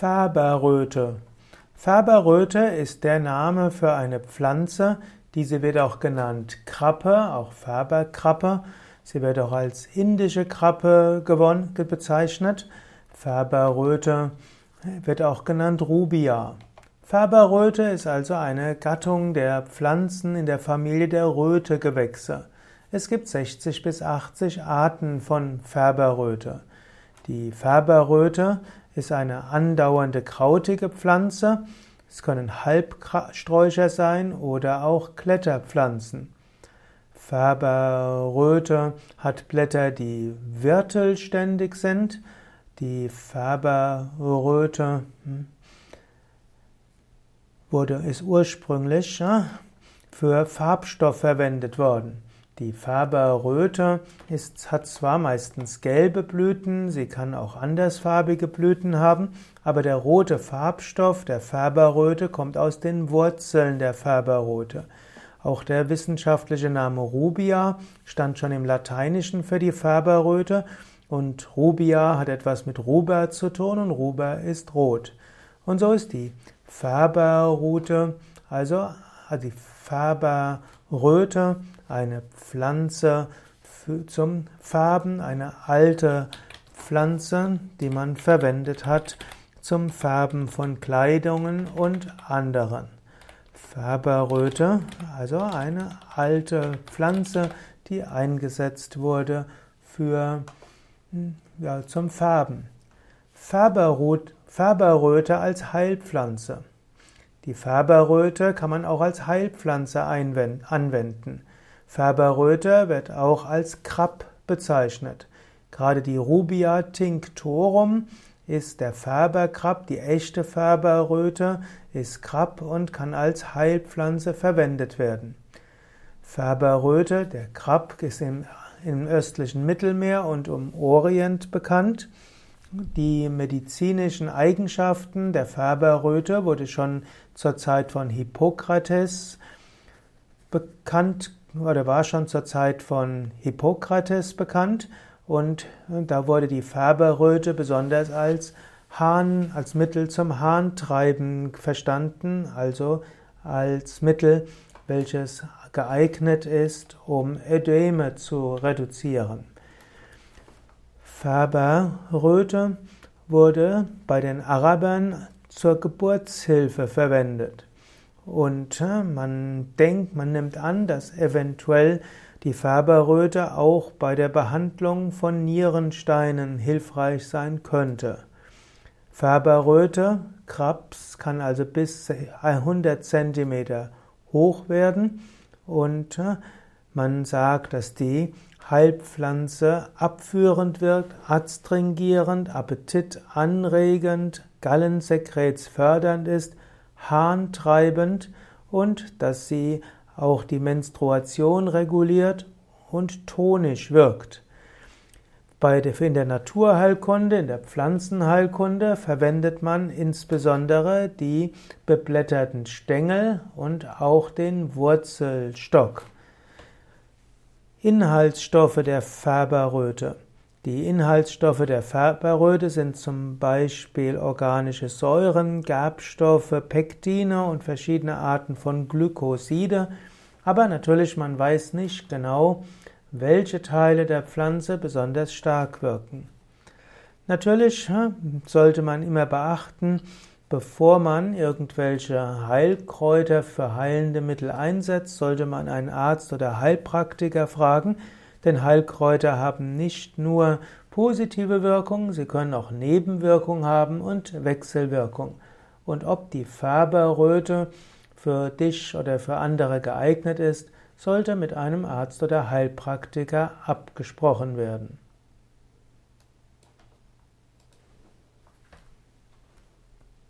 Färberröte. Färberröte ist der Name für eine Pflanze, diese wird auch genannt Krappe, auch Färberkrappe. Sie wird auch als indische Krappe bezeichnet. Färberröte wird auch genannt Rubia. Färberröte ist also eine Gattung der Pflanzen in der Familie der Rötegewächse. Es gibt 60 bis 80 Arten von Färberröte. Die Färberröte ist eine andauernde krautige Pflanze. Es können Halbsträucher sein oder auch Kletterpflanzen. Färberröte hat Blätter, die wirtelständig sind. Die Färberröte hm, wurde, ist ursprünglich für Farbstoff verwendet worden. Die Färberröte ist, hat zwar meistens gelbe Blüten, sie kann auch andersfarbige Blüten haben, aber der rote Farbstoff der Färberröte kommt aus den Wurzeln der Färberröte. Auch der wissenschaftliche Name Rubia stand schon im Lateinischen für die Färberröte und Rubia hat etwas mit Ruber zu tun und Ruber ist rot. Und so ist die Färberrute, also die Färberröte eine Pflanze zum Färben, eine alte Pflanze, die man verwendet hat zum Färben von Kleidungen und anderen. Färberröte, also eine alte Pflanze, die eingesetzt wurde für, ja, zum Färben. Färberröte als Heilpflanze. Die Färberröte kann man auch als Heilpflanze anwenden. Färberröte wird auch als Krapp bezeichnet. Gerade die Rubia tinctorum ist der Färberkrapp, die echte Färberröte ist Krapp und kann als Heilpflanze verwendet werden. Färberröte, der Krapp, ist im, im östlichen Mittelmeer und im Orient bekannt. Die medizinischen Eigenschaften der Färberröte wurde schon zur Zeit von Hippokrates bekannt oder war schon zur Zeit von Hippokrates bekannt und da wurde die Färberröte besonders als Hahn, als Mittel zum Harntreiben verstanden, also als Mittel, welches geeignet ist, um Ödeme zu reduzieren. Färberröte wurde bei den Arabern zur Geburtshilfe verwendet. Und man denkt, man nimmt an, dass eventuell die Färberröte auch bei der Behandlung von Nierensteinen hilfreich sein könnte. Färberröte, Krebs, kann also bis 100 cm hoch werden und man sagt, dass die Heilpflanze abführend wirkt, adstringierend, appetitanregend, gallensekretsfördernd ist, harntreibend und dass sie auch die Menstruation reguliert und tonisch wirkt. Bei der, in der Naturheilkunde, in der Pflanzenheilkunde verwendet man insbesondere die beblätterten Stängel und auch den Wurzelstock. Inhaltsstoffe der Färberröte. Die Inhaltsstoffe der Färberröte sind zum Beispiel organische Säuren, Gerbstoffe, Pektine und verschiedene Arten von Glykoside. Aber natürlich, man weiß nicht genau, welche Teile der Pflanze besonders stark wirken. Natürlich sollte man immer beachten, bevor man irgendwelche Heilkräuter für heilende Mittel einsetzt, sollte man einen Arzt oder Heilpraktiker fragen, denn Heilkräuter haben nicht nur positive Wirkung, sie können auch Nebenwirkungen haben und Wechselwirkung. Und ob die Färberröte für dich oder für andere geeignet ist, sollte mit einem Arzt oder Heilpraktiker abgesprochen werden.